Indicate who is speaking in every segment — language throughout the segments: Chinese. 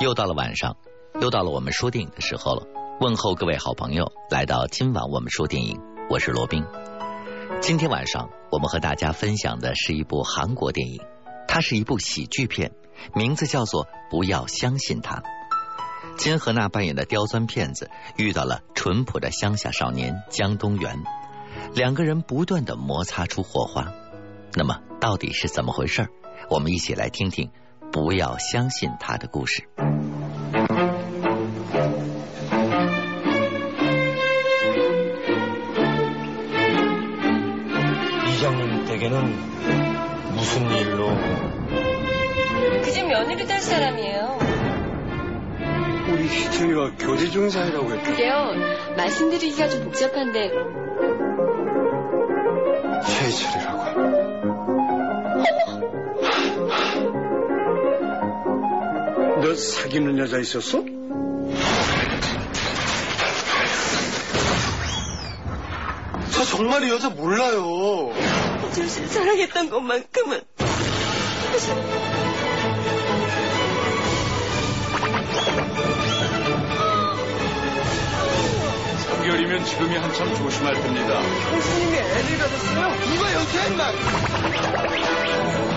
Speaker 1: 又到了晚上，又到了我们说电影的时候了。问候各位好朋友，来到今晚我们说电影，我是罗宾。今天晚上我们和大家分享的是一部韩国电影，它是一部喜剧片，名字叫做《不要相信他》。金荷娜扮演的刁钻骗子遇到了淳朴的乡下少年江东元，两个人不断的摩擦出火花。那么到底是怎么回事？我们一起来听听《不要相信他》的故事。
Speaker 2: 교제 중사이라고 했죠.
Speaker 3: 그게요. 말씀드리기가 좀 복잡한데
Speaker 2: 최희철이라고. 너 사귀는 여자 있었어?
Speaker 4: 저 정말 이 여자 몰라요.
Speaker 3: 조실 사랑했던 것만큼은
Speaker 2: 삼개월이면 지금이 한참 조심할 때입니다.
Speaker 4: 선생님이 애를 가졌어요? 누가 임마?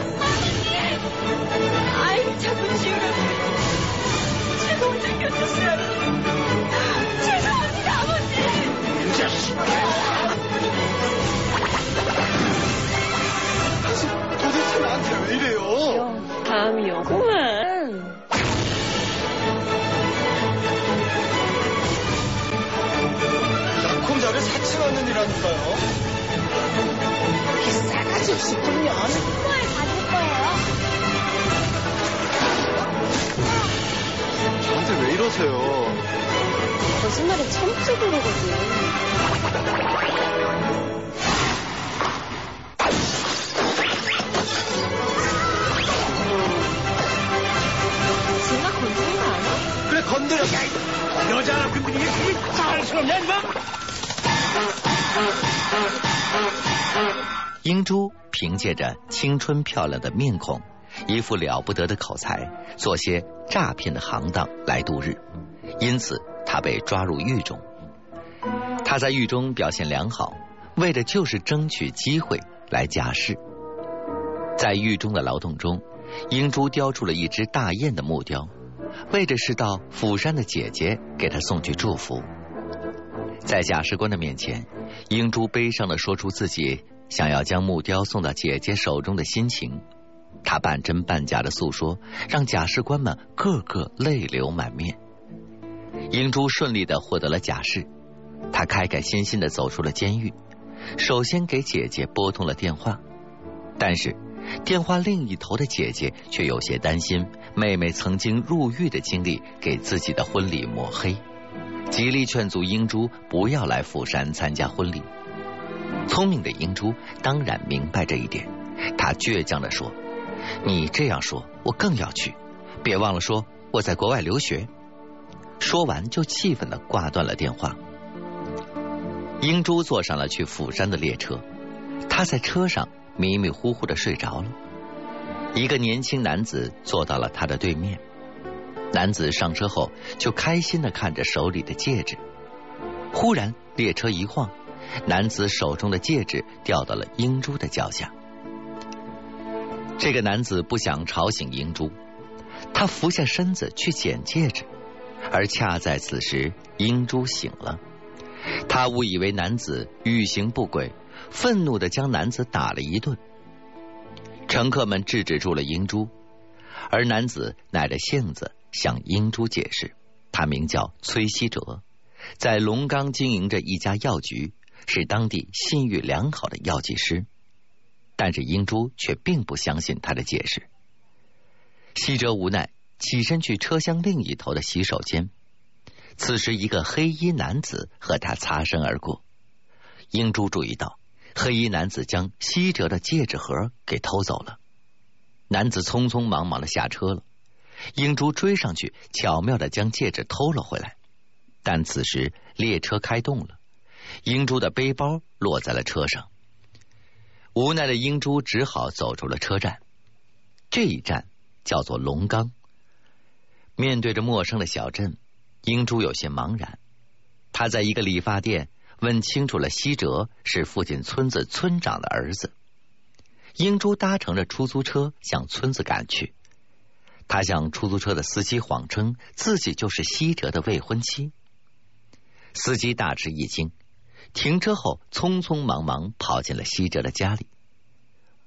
Speaker 4: 저한테 왜 이러세요?
Speaker 3: 거짓말은 참지 그러거든. 제가 건드린 거 아니야?
Speaker 4: 그래 건드려.
Speaker 2: 여자 그 분위기 그게 자랑스럽냐 임마?
Speaker 1: 英珠凭借着青春漂亮的面孔， 一副了不得的口才，做些诈骗的行当来度日，因此他被抓入狱中。他在狱中表现良好，为的就是争取机会来假释。在狱中的劳动中，英珠雕出了一只大雁的木雕，为的是到釜山的姐姐给他送去祝福。在假释官的面前，英珠悲伤的说出自己想要将木雕送到姐姐手中的心情。他半真半假的诉说，让假释官们个个泪流满面。英珠顺利的获得了假释，她开开心心的走出了监狱。首先给姐姐拨通了电话，但是电话另一头的姐姐却有些担心妹妹曾经入狱的经历给自己的婚礼抹黑。极力劝阻英珠不要来釜山参加婚礼。聪明的英珠当然明白这一点，她倔强的说：“你这样说，我更要去。别忘了说我在国外留学。”说完就气愤的挂断了电话。英珠坐上了去釜山的列车，她在车上迷迷糊糊的睡着了。一个年轻男子坐到了她的对面。男子上车后就开心的看着手里的戒指，忽然列车一晃，男子手中的戒指掉到了英珠的脚下。这个男子不想吵醒英珠，他俯下身子去捡戒指，而恰在此时，英珠醒了。他误以为男子欲行不轨，愤怒的将男子打了一顿。乘客们制止住了英珠，而男子耐着性子。向英珠解释，他名叫崔希哲，在龙岗经营着一家药局，是当地信誉良好的药剂师。但是英珠却并不相信他的解释。希哲无奈起身去车厢另一头的洗手间，此时一个黑衣男子和他擦身而过。英珠注意到黑衣男子将希哲的戒指盒给偷走了，男子匆匆忙忙的下车了。英珠追上去，巧妙的将戒指偷了回来。但此时列车开动了，英珠的背包落在了车上。无奈的英珠只好走出了车站。这一站叫做龙岗。面对着陌生的小镇，英珠有些茫然。他在一个理发店问清楚了，西哲是附近村子村长的儿子。英珠搭乘着出租车向村子赶去，他向出租车的司机谎称自己就是西哲的未婚妻。司机大吃一惊，停车后匆匆忙忙跑进了西哲的家里。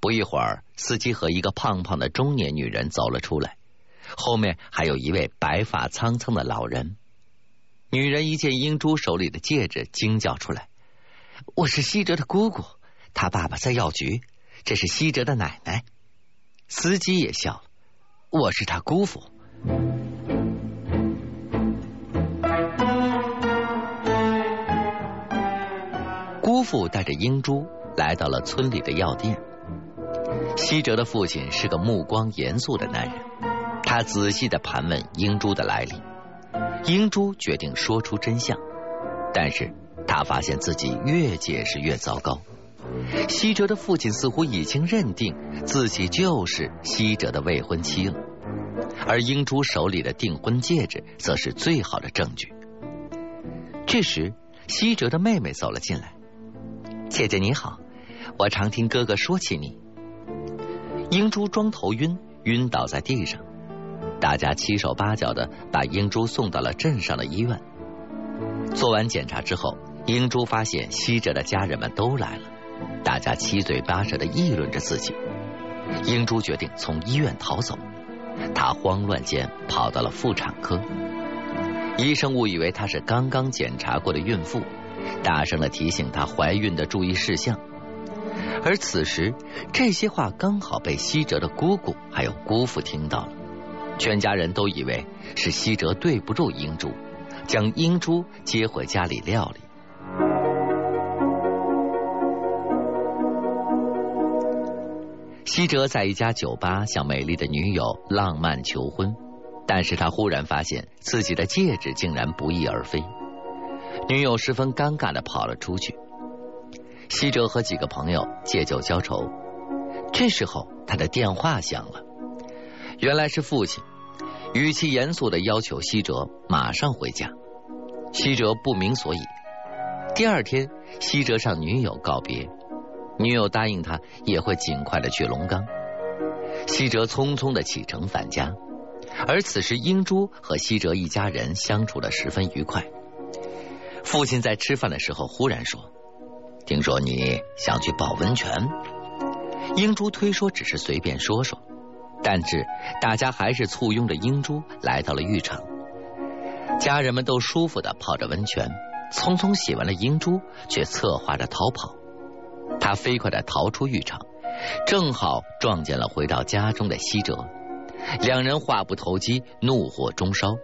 Speaker 1: 不一会儿，司机和一个胖胖的中年女人走了出来，后面还有一位白发苍苍的老人。女人一见英珠手里的戒指，惊叫出来：“我是西哲的姑姑，他爸爸在药局。这是西哲的奶奶。”司机也笑了：“我是他姑父。”父带着英珠来到了村里的药店。西哲的父亲是个目光严肃的男人，他仔细的盘问英珠的来历。英珠决定说出真相，但是他发现自己越解释越糟糕。西哲的父亲似乎已经认定自己就是西哲的未婚妻了，而英珠手里的订婚戒指则是最好的证据。这时，西哲的妹妹走了进来：“姐姐你好，我常听哥哥说起你。”英珠装头晕，晕倒在地上。大家七手八脚的把英珠送到了镇上的医院。做完检查之后，英珠发现西哲的家人们都来了，大家七嘴八舌的议论着自己。英珠决定从医院逃走，她慌乱间跑到了妇产科。医生误以为她是刚刚检查过的孕妇，大声的提醒她怀孕的注意事项。而此时，这些话刚好被西哲的姑姑还有姑父听到了。全家人都以为是西哲对不住英珠，将英珠接回家里料理。西哲在一家酒吧向美丽的女友浪漫求婚，但是他忽然发现自己的戒指竟然不翼而飞，女友十分尴尬的跑了出去。西哲和几个朋友借酒消愁，这时候他的电话响了。原来是父亲，语气严肃的要求西哲马上回家。西哲不明所以。第二天，西哲向女友告别，女友答应他也会尽快的去龙岗。西哲匆匆的启程返家，而此时英珠和西哲一家人相处的十分愉快。父亲在吃饭的时候忽然说：“听说你想去泡温泉？”英珠推说只是随便说说。但是大家还是簇拥着英珠来到了浴场，家人们都舒服的泡着温泉，匆匆洗完了，英珠却策划着逃跑。他飞快的逃出浴场，正好撞见了回到家中的西哲，两人话不投机，怒火中烧。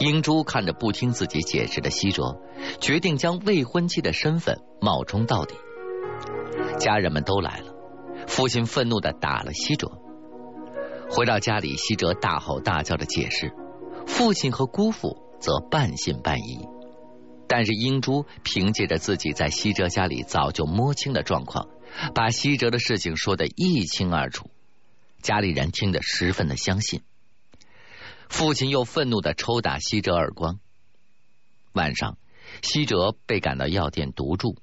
Speaker 1: 英珠看着不听自己解释的西哲，决定将未婚妻的身份冒充到底。家人们都来了，父亲愤怒的打了西哲。回到家里，西哲大吼大叫的解释，父亲和姑父则半信半疑。但是英珠凭借着自己在西哲家里早就摸清的状况，把西哲的事情说得一清二楚，家里人听得十分的相信。父亲又愤怒的抽打西哲耳光。晚上，西哲被赶到药店独住，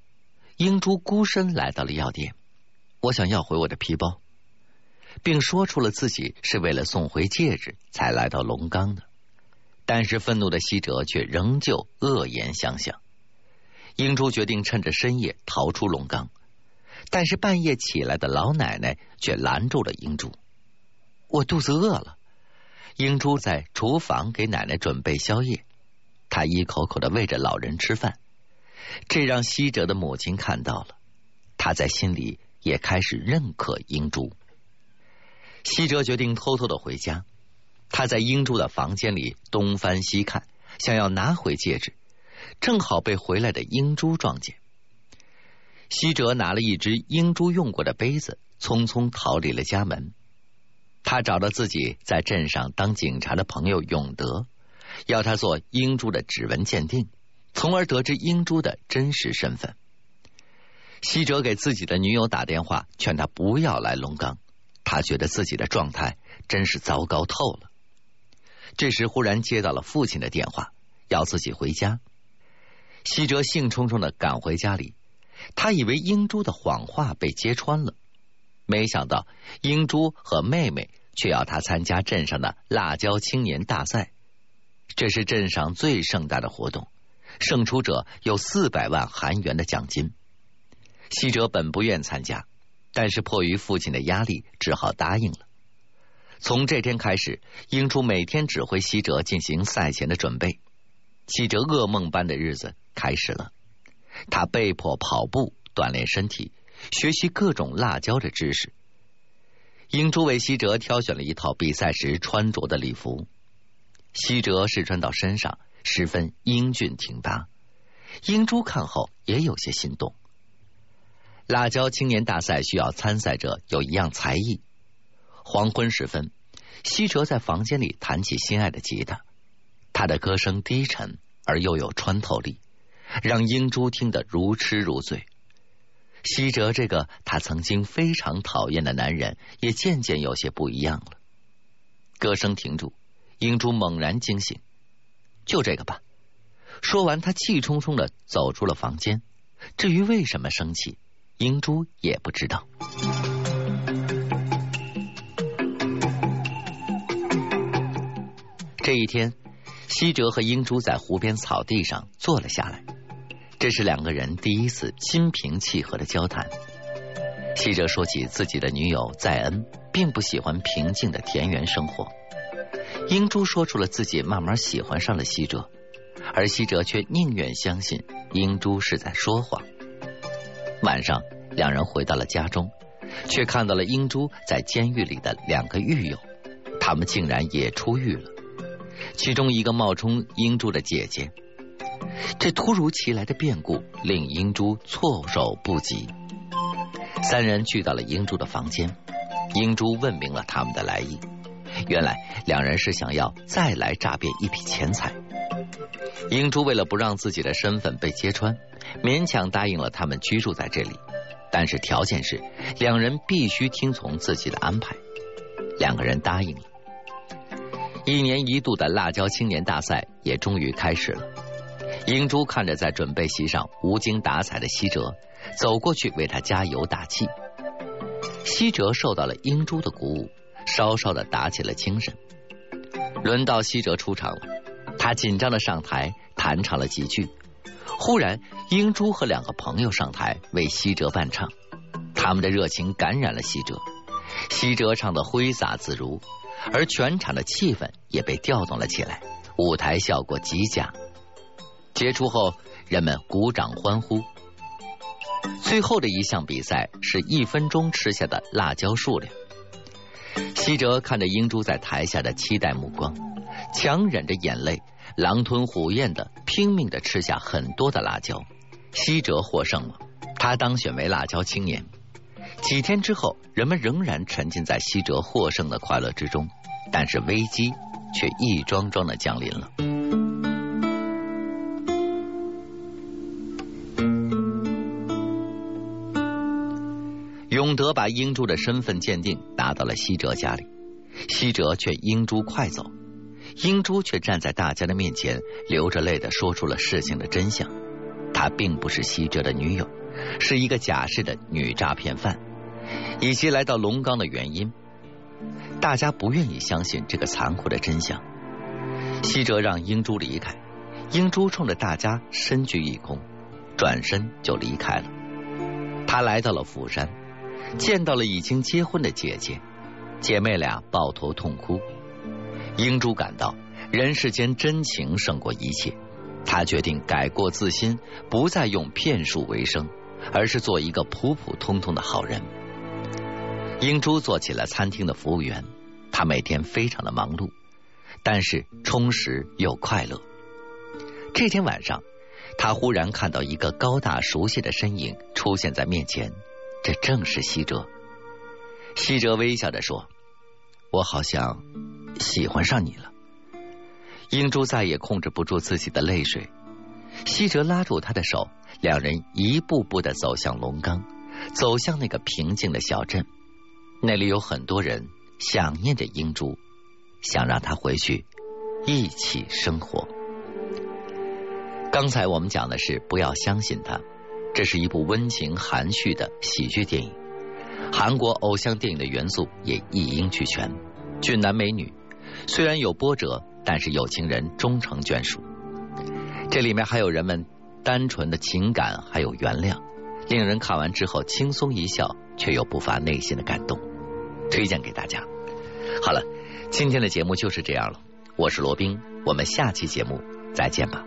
Speaker 1: 英珠孤身来到了药店，我想要回我的皮包。并说出了自己是为了送回戒指才来到龙岗的，但是愤怒的西哲却仍旧恶言相向。英珠决定趁着深夜逃出龙岗，但是半夜起来的老奶奶却拦住了英珠。我肚子饿了。英珠在厨房给奶奶准备宵夜，她一口口的喂着老人吃饭，这让西哲的母亲看到了，他在心里也开始认可英珠。西哲决定偷偷的回家。他在英珠的房间里东翻西看，想要拿回戒指，正好被回来的英珠撞见。西哲拿了一只英珠用过的杯子，匆匆逃离了家门。他找到自己在镇上当警察的朋友永德，要他做英珠的指纹鉴定，从而得知英珠的真实身份。西哲给自己的女友打电话，劝他不要来龙岗。他觉得自己的状态真是糟糕透了。这时忽然接到了父亲的电话，要自己回家。西哲兴冲冲的赶回家里，他以为英珠的谎话被揭穿了，没想到英珠和妹妹却要他参加镇上的辣椒青年大赛，这是镇上最盛大的活动，胜出者有四百万韩元的奖金。西哲本不愿参加，但是迫于父亲的压力，只好答应了。从这天开始，英珠每天指挥西哲进行赛前的准备。西哲噩梦般的日子开始了，他被迫跑步锻炼身体，学习各种辣椒的知识。英珠为西哲挑选了一套比赛时穿着的礼服，西哲试穿到身上，十分英俊挺拔。英珠看后也有些心动。辣椒青年大赛需要参赛者有一样才艺。黄昏时分，西哲在房间里弹起心爱的吉他，他的歌声低沉而又有穿透力，让英珠听得如痴如醉。西哲这个他曾经非常讨厌的男人，也渐渐有些不一样了。歌声停住，英珠猛然惊醒，就这个吧。说完，他气冲冲的走出了房间。至于为什么生气，英珠也不知道。这一天，西哲和英珠在湖边草地上坐了下来。这是两个人第一次心平气和的交谈。西哲说起自己的女友在恩，并不喜欢平静的田园生活。英珠说出了自己慢慢喜欢上了西哲，而西哲却宁愿相信英珠是在说谎。晚上，两人回到了家中，却看到了英珠在监狱里的两个狱友，他们竟然也出狱了。其中一个冒充英珠的姐姐，这突如其来的变故令英珠措手不及。三人去到了英珠的房间，英珠问明了他们的来意。原来两人是想要再来诈骗一笔钱财。英珠为了不让自己的身份被揭穿，勉强答应了他们居住在这里，但是条件是两人必须听从自己的安排。两个人答应了。一年一度的辣椒青年大赛也终于开始了。英珠看着在准备席上无精打采的西哲，走过去为他加油打气。西哲受到了英珠的鼓舞，稍稍的打起了精神。轮到西哲出场了，他紧张的上台弹唱了几句。忽然，英珠和两个朋友上台为西哲伴唱，他们的热情感染了西哲，西哲唱的挥洒自如。而全场的气氛也被调动了起来，舞台效果极佳。结束后，人们鼓掌欢呼。最后的一项比赛是一分钟吃下的辣椒数量。西哲看着英珠在台下的期待目光，强忍着眼泪，狼吞虎咽的拼命的吃下很多的辣椒。西哲获胜了，他当选为辣椒青年。几天之后，人们仍然沉浸在西哲获胜的快乐之中，但是危机却一桩桩的降临了。永德把英珠的身份鉴定拿到了西哲家里，西哲劝英珠快走，英珠却站在大家的面前，流着泪的说出了事情的真相：她并不是西哲的女友。是一个假释的女诈骗犯，以及来到龙岗的原因。大家不愿意相信这个残酷的真相。西哲让英珠离开，英珠冲着大家深鞠一躬，转身就离开了。他来到了釜山，见到了已经结婚的姐姐，姐妹俩抱头痛哭。英珠感到人世间真情胜过一切，她决定改过自新，不再用骗术为生。而是做一个普普通通的好人。英珠做起了餐厅的服务员，她每天非常的忙碌，但是充实又快乐。这天晚上，他忽然看到一个高大熟悉的身影出现在面前，这正是西哲。西哲微笑着说：“我好像喜欢上你了。”英珠再也控制不住自己的泪水，西哲拉住他的手。两人一步步的走向龙岗，走向那个平静的小镇。那里有很多人想念着英珠，想让她回去一起生活。刚才我们讲的是不要相信他，这是一部温情含蓄的喜剧电影。韩国偶像电影的元素也一应俱全，俊男美女，虽然有波折，但是有情人终成眷属。这里面还有人们单纯的情感，还有原谅，令人看完之后轻松一笑，却又不乏内心的感动。推荐给大家。好了，今天的节目就是这样了。我是罗宾，我们下期节目再见吧。